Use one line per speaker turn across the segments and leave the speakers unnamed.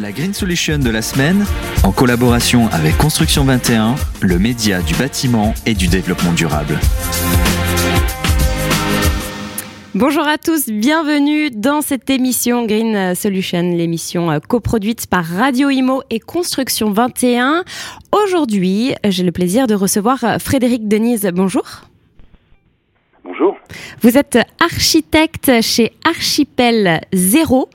La Green Solution de la semaine, en collaboration avec Construction 21, le média du bâtiment et du développement durable.
Bonjour à tous, bienvenue dans cette émission Green Solution, l'émission euh, coproduite par Radio Imo et Construction 21. Aujourd'hui, j'ai le plaisir de recevoir euh, Frédéric Denise. Bonjour. Vous êtes architecte chez Archipel Zéro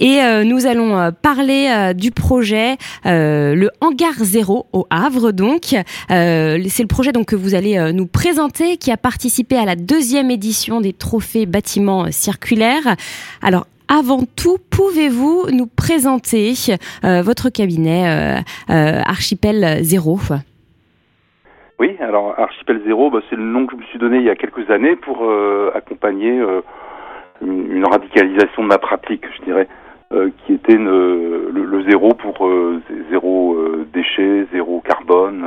et euh, nous allons euh, parler euh, du projet le Hangar Zéro au Havre. Donc, c'est le projet donc que vous allez nous présenter qui a participé à la deuxième édition des trophées bâtiments circulaires. Alors, avant tout, pouvez-vous nous présenter votre cabinet Archipel Zéro?
Oui, alors Archipel Zéro, bah, c'est le nom que je me suis donné il y a quelques années pour euh, accompagner euh, une, radicalisation de ma pratique, je dirais, euh, qui était le, zéro pour zéro déchet, zéro carbone.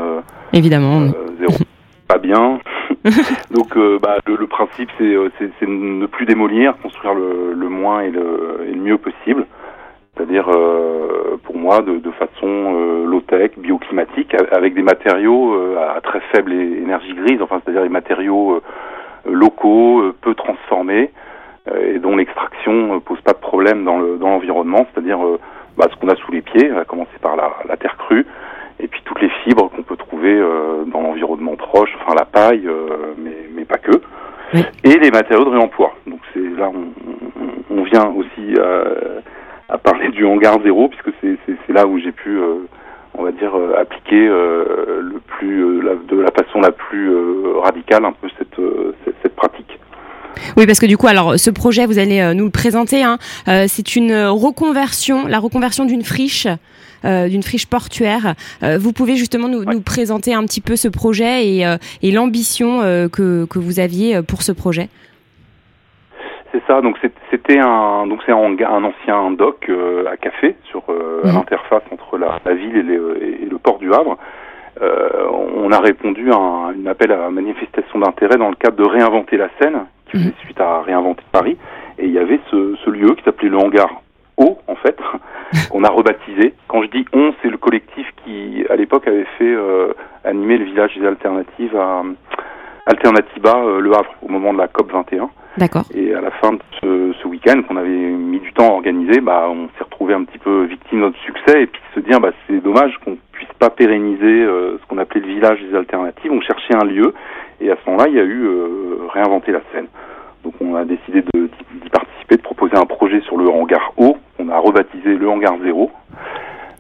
Évidemment.
zéro pas bien. Donc bah, le, principe, c'est ne plus démolir, construire le, moins et le, et le mieux possible c'est-à-dire euh, pour moi de, de façon euh, low-tech, bioclimatique, avec des matériaux euh, à très faible énergie grise, enfin c'est-à-dire des matériaux locaux, peu transformés, et dont l'extraction pose pas de problème dans l'environnement, c'est-à-dire bah, ce qu'on a sous les pieds, à commencer par la, la terre crue, et puis toutes les fibres qu'on peut trouver dans l'environnement proche, enfin la paille, mais, mais pas que, et les matériaux de réemploi. Donc c'est là on, on, vient aussi à parler du hangar zéro, puisque c'est là où j'ai pu, euh, on va dire, euh, appliquer euh, le plus, de la façon la plus radicale un peu cette, cette, pratique.
Oui, parce que du coup, alors ce projet, vous allez nous le présenter. Hein, c'est une reconversion, la reconversion d'une friche. d'une friche portuaire. vous pouvez justement nous, présenter un petit peu ce projet et, et l'ambition que, que vous aviez pour ce projet
c'est ça. Donc c'était un donc c'est un, un, ancien dock euh, à café sur euh, mhm. l'interface entre la, la ville et, et, le port du Havre. Euh, on a répondu à un, appel à manifestation d'intérêt dans le cadre de réinventer la Seine, qui faisait mhm. suite à réinventer Paris. Et il y avait ce, ce lieu qui s'appelait le hangar O, en fait, qu'on a rebaptisé. Quand je dis on, c'est le collectif qui, à l'époque, avait fait animer le village des alternatives à Alternativa Le Havre au moment de la COP 21.
D'accord.
Et à la fin de ce, ce week-end qu'on avait mis du temps à organiser, bah, on s'est retrouvé un petit peu victime de notre succès et puis se dire bah, c'est dommage qu'on puisse pas pérenniser euh, ce qu'on appelait le village des alternatives. On cherchait un lieu et à ce moment-là, il y a eu euh, réinventer la scène. Donc on a décidé d'y participer, de proposer un projet sur le hangar haut. On a rebaptisé le hangar zéro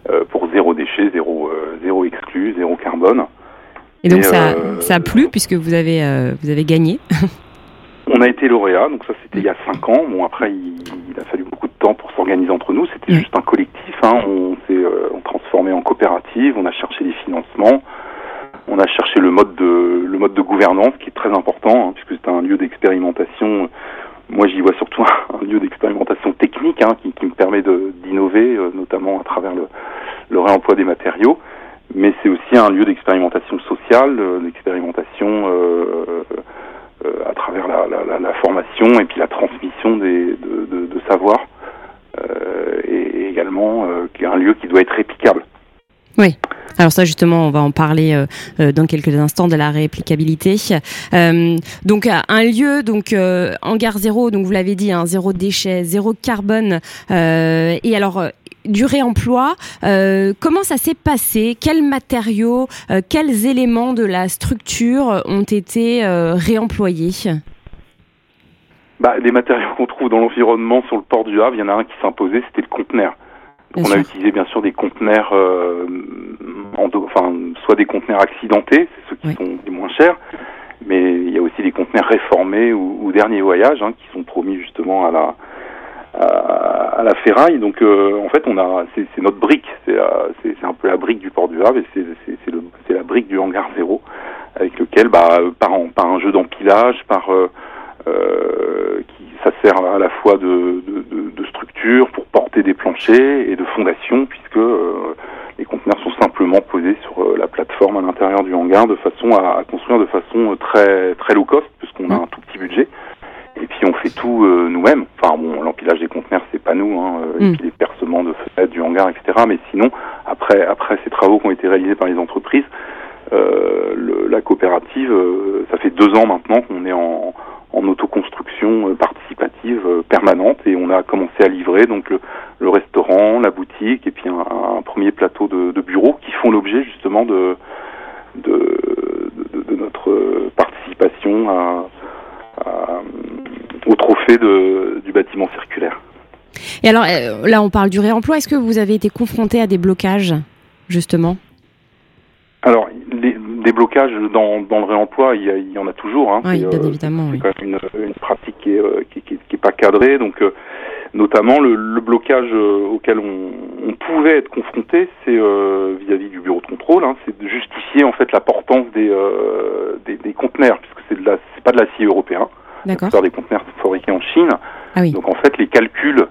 euh, pour zéro déchet, zéro, zéro exclu, zéro carbone.
Et donc ça, ça a plu puisque vous avez, vous avez gagné
On a été lauréat, donc ça c'était il y a cinq ans. Bon après il, a fallu beaucoup de temps pour s'organiser entre nous. C'était juste un collectif. Hein. On s'est euh, transformé en coopérative. On a cherché des financements. On a cherché le mode de le mode de gouvernance qui est très important hein, puisque c'est un lieu d'expérimentation. Moi j'y vois surtout un, lieu d'expérimentation technique hein, qui, me permet d'innover, euh, notamment à travers le, le, réemploi des matériaux. Mais c'est aussi un lieu d'expérimentation sociale, euh, d'expérimentation euh, travers la, formation et puis la transmission des, de, de, euh, et, également euh, un lieu qui doit être réplicable.
Oui. Alors ça justement, on va en parler euh, dans quelques instants de la réplicabilité. Euh, donc un lieu, donc euh, hangar zéro, donc vous l'avez dit, hein, zéro déchet, zéro carbone. et alors du réemploi. Euh, comment ça s'est passé? Quels matériaux, euh, quels éléments de la structure ont été euh, réemployés?
Bah, Les matériaux qu'on trouve dans l'environnement sur le port du Havre, il y en a un qui s'imposait, c'était le conteneur. On a utilisé bien sûr des conteneurs, en enfin, soit des conteneurs accidentés, c'est ceux qui sont les moins chers, mais il y a aussi des conteneurs réformés ou, ou dernier voyage, hein, qui sont promis justement à la, à, la ferraille. Donc euh, en fait, on a c'est notre brique, c'est un peu la brique du port du Havre et c'est la brique du hangar zéro avec lequel, bah, par, par un jeu d'empilage, par euh, euh, qui ça sert à la fois de, de, de, structure pour des planchers et de fondation puisque les conteneurs sont simplement posés sur la plateforme à l'intérieur du hangar de façon à, à, construire de façon très très low cost puisqu'on a mmh. un tout petit budget et puis on fait tout nous-mêmes. Enfin bon, l'empilage des conteneurs c'est pas nous, hein, et
Mm.
puis les percements de fenêtres du hangar, etc. Mais sinon, après, après ces travaux qui ont été réalisés par les entreprises, euh, le- la coopérative, euh, ça fait deux ans maintenant qu'on est en, en autoconstruction euh, euh, permanente et on a commencé à livrer donc le, restaurant, la boutique et puis un, premier plateau de, bureaux qui font l'objet justement de, de, notre participation au trophée du bâtiment circulaire.
Et alors euh, là, on parle du réemploi. Est-ce que vous avez été confronté à des blocages, justement?
Des blocages dans, dans le réemploi, il y, a- il y en a toujours. Hein.
Oui,
C'est,
bien
euh,
évidemment.
c'est
Oui.
quand même une, une pratique qui est, euh, qui, qui- qui est pas cadrée. Donc, euh, notamment, le, le blocage auquel on, on pouvait être confronté, c'est vis-à-vis du bureau de contrôle, hein, c'est de justifier en fait la portance des, des, des conteneurs, puisque c'est de la, c'est pas de l'acier européen. La plupart des conteneurs sont fabriqués en Chine.
Ah oui.
Donc, en fait, les calculs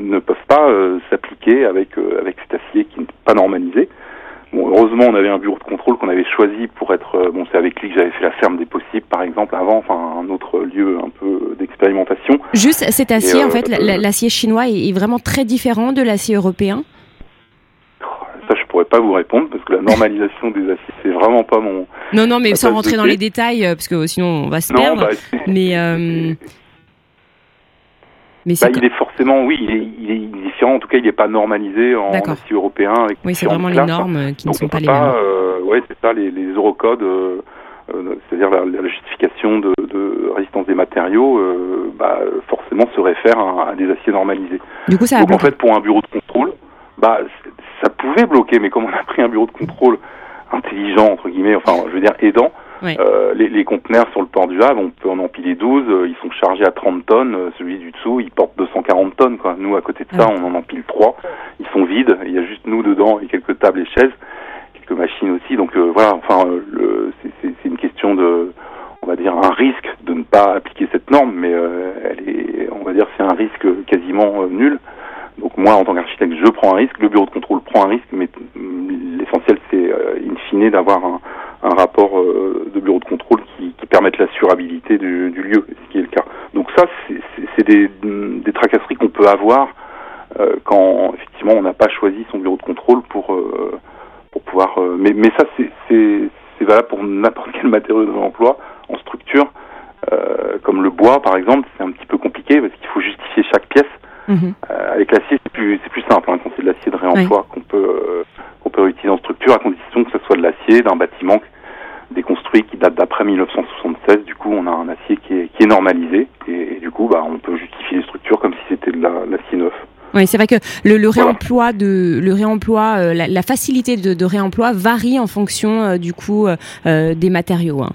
ne, peuvent pas euh, s'appliquer avec euh, avec cet acier qui n'est pas normalisé. Bon, heureusement, on avait un bureau qu'on avait choisi pour être. euh, bon, c'est avec lui que j'avais fait la ferme des possibles, par exemple, avant, enfin, un autre lieu un peu d'expérimentation.
Juste cet acier,
Et, euh,
en fait, la- l'acier chinois est vraiment très différent de l'acier européen.
Ça, je pourrais pas vous répondre parce que la normalisation des aciers, c'est vraiment pas mon.
Non, non, mais
Ma
sans rentrer dans les détails, euh, parce que sinon on va se
Non,
perdre.
bah,
mais euh, mais
bah, il est forcément, oui, il est, il différent. En tout cas, il n'est pas normalisé en acier européen. Avec
oui, c'est vraiment les
classes.
normes euh, qui ne sont
on
pas les mêmes.
euh, ouais, c'est ça, les, les eurocodes, euh, euh, c'est-à-dire la, la justification de, de résistance des matériaux, bah, forcément se réfère à, à des aciers normalisés.
Du coup, ça a
Donc en fait, pour un bureau de contrôle, bah, ça pouvait bloquer, mais comme on a pris un bureau de contrôle intelligent, entre guillemets, enfin, je veux dire, aidant, Euh, les, les conteneurs sur le port du Havre, on peut en empiler 12, euh, ils sont chargés à 30 tonnes, euh, celui du dessous, il porte 240 tonnes, quoi. Nous, à côté de ça, on en empile 3, ils sont vides, il y a juste nous dedans et quelques tables et chaises, quelques machines aussi, donc euh, voilà, enfin, euh, c'est- une question de, on va dire, un risque de ne pas appliquer cette norme, mais euh, elle est, on va dire, c'est un risque quasiment nul. Donc moi, en tant qu'architecte, je prends un risque, le bureau de contrôle prend un risque, mais mm, l'essentiel, c'est euh, in fine d'avoir un, un rapport euh, de bureau de contrôle qui, qui permette l'assurabilité du, du lieu, ce qui est le cas. Donc ça, c'est- des, des tracasseries qu'on peut avoir euh, quand effectivement on n'a pas choisi son bureau de contrôle pour euh, pour pouvoir. euh, mais, mais ça, c'est- valable pour n'importe quel matériau de l'emploi en structure, euh, comme le bois par exemple. C'est un petit peu compliqué parce qu'il faut justifier chaque pièce.
Mhm.
Euh, avec l'acier, c'est plus, plus simple hein, quand c'est de l'acier de réemploi qu'on peut, euh, qu'on peut réutiliser en structure, à condition que ce soit de l'acier d'un bâtiment qui date d'après 1976. Du coup, on a un acier qui est, qui est normalisé et, et du coup, bah, on peut justifier les structures comme si c'était de la- de l'acier neuf.
Oui, c'est vrai que le, le
Voilà.
réemploi de le réemploi, euh, la, la facilité de, de réemploi varie en fonction euh, du coup euh, des matériaux. hein.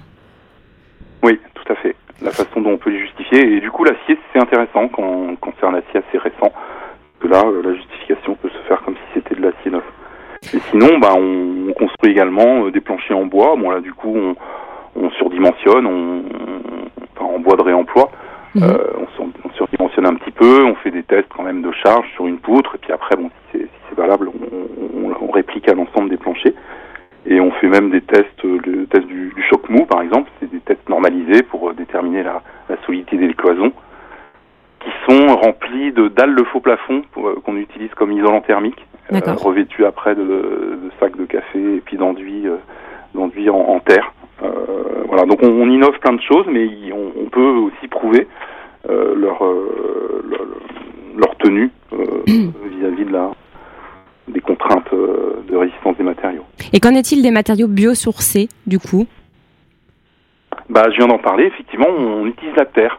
Oui, tout à fait. La façon dont on peut les justifier. Et du coup, l'acier, c'est intéressant quand, quand c'est un acier assez récent. Que là, la justification peut se faire comme si c'était de l'acier neuf. Et sinon, bah, on, on construit également euh, des planchers en bois. Bon, là, du coup, on, on surdimensionne, on, on- enfin, en bois de réemploi.
Mhm.
Euh, on, sur- on surdimensionne un petit peu, on fait des tests quand même de charge sur une poutre, et puis après, bon, si c'est si valable, on, on- on réplique à l'ensemble des planchers. Et on fait même des tests, euh, le test du, du choc mou par exemple, c'est des tests normalisés pour euh, déterminer la, la solidité des cloisons, qui sont remplis de dalles de faux plafond euh, qu'on utilise comme isolant thermique,
D'accord.
revêtus après de café et puis d'enduits euh, d'enduits en, en terre. Euh, voilà, donc on, on innove plein de choses, mais on, on peut aussi prouver euh, leur, euh, leur leur tenue euh, vis-à-vis de la des contraintes de résistance des matériaux.
Et qu'en est-il des matériaux biosourcés du coup?
Bah, je viens d'en parler. Effectivement, on utilise la terre.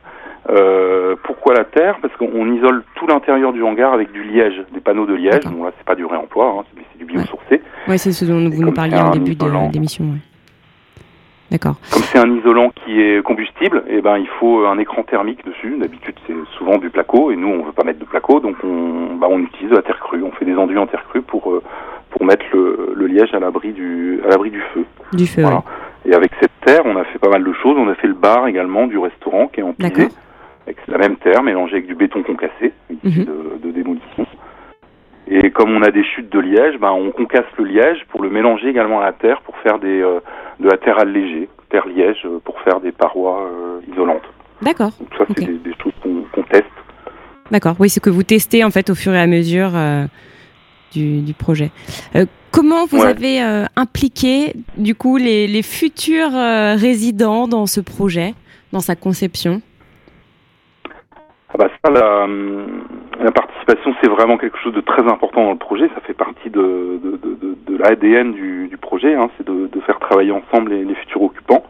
Euh, pourquoi la terre? Parce qu'on isole tout l'intérieur du hangar avec du liège, des panneaux de liège. Bon là, c'est pas du réemploi, hein, c'est c'est du biosourcé.
Oui, c'est ce dont vous nous parliez en début de- ouais. D'accord.
Comme c'est un isolant qui est combustible, et ben il faut un écran thermique dessus. D'habitude, c'est souvent du placo, et nous, on veut pas mettre de placo, donc on, bah, on utilise de la terre crue. On fait des enduits en terre crue pour euh, pour mettre le, le liège à l'abri du à l'abri du feu.
Du feu.
Voilà.
ouais.
Et avec cette terre, on a fait pas mal de choses. On a fait le bar également du restaurant qui est empilé
D'accord.
avec la même terre mélangée avec du béton concassé
Mhm.
de, de démolition. Et comme on a des chutes de liège, ben on concasse le liège pour le mélanger également à la terre pour faire des euh, de la terre allégée, terre liège euh, pour faire des parois euh, isolantes.
D'accord.
Donc ça c'est des, des choses qu'on teste
D'accord, oui, c'est que vous testez en fait au fur et à mesure du, du, projet. comment vous avez impliqué du coup les, les futurs résidents dans ce projet, dans sa conception?
Ah bah ça, la, la participation, c'est vraiment quelque chose de très important dans le projet. Ça fait partie de, de, de, de l'ADN du, du, projet. Hein. C'est de, de, faire travailler ensemble les, les futurs occupants,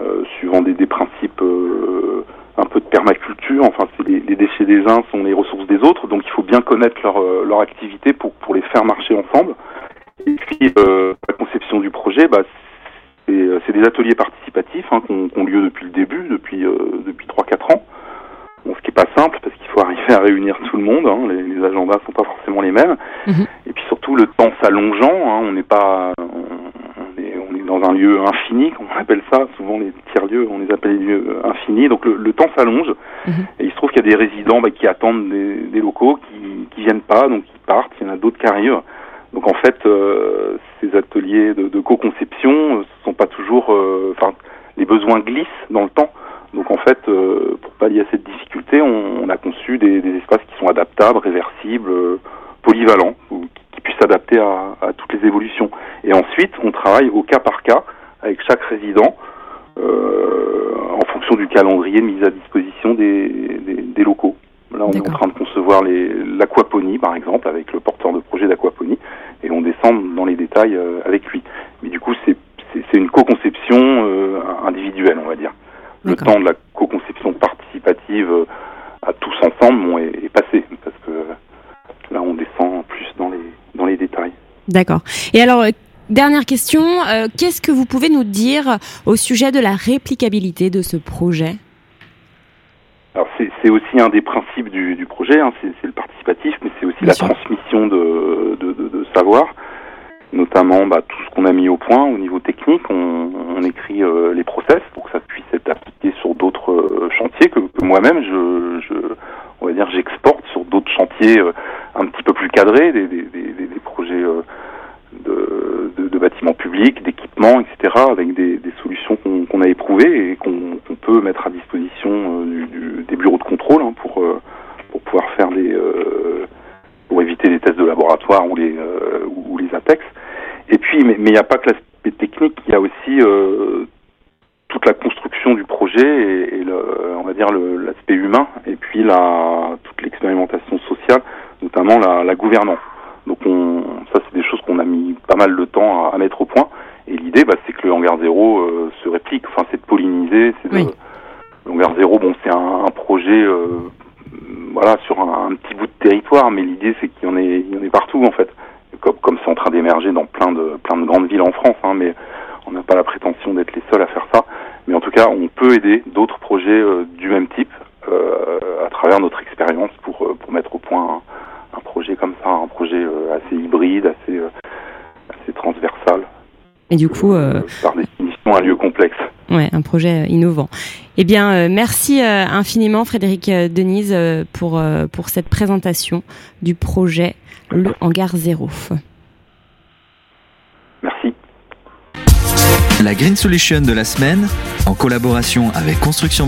euh, suivant des, des principes euh, un peu de permaculture. Enfin, les, les, déchets des uns sont les ressources des autres, donc il faut bien connaître leur, euh, leur activité pour, pour les faire marcher ensemble. Et puis, euh, la conception du projet, bah, c'est des ateliers participatifs hein, qui ont, lieu depuis le début, depuis, depuis 3-4 ans. Bon, ce qui n'est pas simple parce qu'il faut arriver à réunir tout le monde. Hein, les, les, agendas sont pas forcément les mêmes. Mmh. Et surtout le temps s'allongeant. Hein, on n'est pas, on est, on est, dans un lieu infini, comme on appelle ça. Souvent les tiers lieux, on les appelle les lieux infinis. Donc le, le temps s'allonge. Mmh. Et il se trouve qu'il y a des résidents bah, qui attendent des, des, locaux, qui, qui viennent pas, donc qui partent. Il y en a d'autres qui arrivent. Donc en fait, euh, ces ateliers de, de co-conception, ce sont pas toujours, enfin, euh, les besoins glissent dans le temps. Donc en fait, euh, pour pallier à cette difficulté, on, on a conçu des, des, espaces qui sont adaptables, réversibles, euh, polyvalents, ou qui, qui puissent s'adapter à, à, toutes les évolutions. Et ensuite, on travaille au cas par cas avec chaque résident euh, en fonction du calendrier de mise à disposition des, des, des locaux. Là, on est en train de concevoir l'aquaponie, par exemple, avec le porteur de projet d'aquaponie, et on descend dans les détails euh, avec lui. Mais du coup, c'est une co-conception euh, individuelle, on va dire le temps de la co-conception participative euh, à tous ensemble bon, est, est, passé parce que là on descend plus dans les dans les détails.
D'accord. Et alors dernière question, euh, qu'est-ce que vous pouvez nous dire au sujet de la réplicabilité de ce projet?
Alors c'est aussi un des principes du, du projet, hein, c'est le participatif, mais c'est aussi Bien la sûr. transmission de, de, de, de savoir notamment bah, tout ce qu'on a mis au point au niveau technique. On, on écrit euh, les process pour que ça puisse être appliqué sur d'autres euh, chantiers que, que moi-même, je, je, on va dire, j'exporte sur d'autres chantiers euh, un petit peu plus cadrés, des, des, des, des projets euh, de, bâtiments publics, d'équipements, etc., avec des, des solutions qu'on qu a éprouvées et qu'on qu peut mettre à disposition euh, des bureaux de contrôle hein, pour, pour pouvoir faire les pour éviter les tests de laboratoire ou les ou les APEX. Et puis, mais il n'y a pas que l'aspect technique, il y a aussi euh, toute la construction du projet et, on va dire l'aspect humain, et puis la, toute l'expérimentation sociale, notamment la gouvernance. Donc on, ça, c'est des choses qu'on a mis pas mal de temps à, à mettre au point. Et l'idée, bah, c'est que le hangar zéro euh, se réplique. Enfin, c'est de polliniser. C'est oui. le hangar zéro, bon, c'est un, un, projet, euh, voilà, sur un, un, petit bout de territoire, mais l'idée, c'est qu'il y en ait, il y en ait partout, en fait comme comme c'est en train d'émerger dans plein de plein de grandes villes en France, hein, mais on n'a pas la prétention d'être les seuls à faire ça. Mais en tout cas, on peut aider d'autres projets euh, du même type à travers notre expérience pour pour mettre au point un, un, projet comme ça, un projet assez hybride, assez.
Et du coup,
par définition, un lieu complexe.
Ouais, un projet innovant. Eh bien, euh, merci euh, infiniment Frédéric euh, Denise pour, pour cette présentation du projet Le Hangar Zéro.
Merci.
La Green Solution de la semaine, en collaboration avec Construction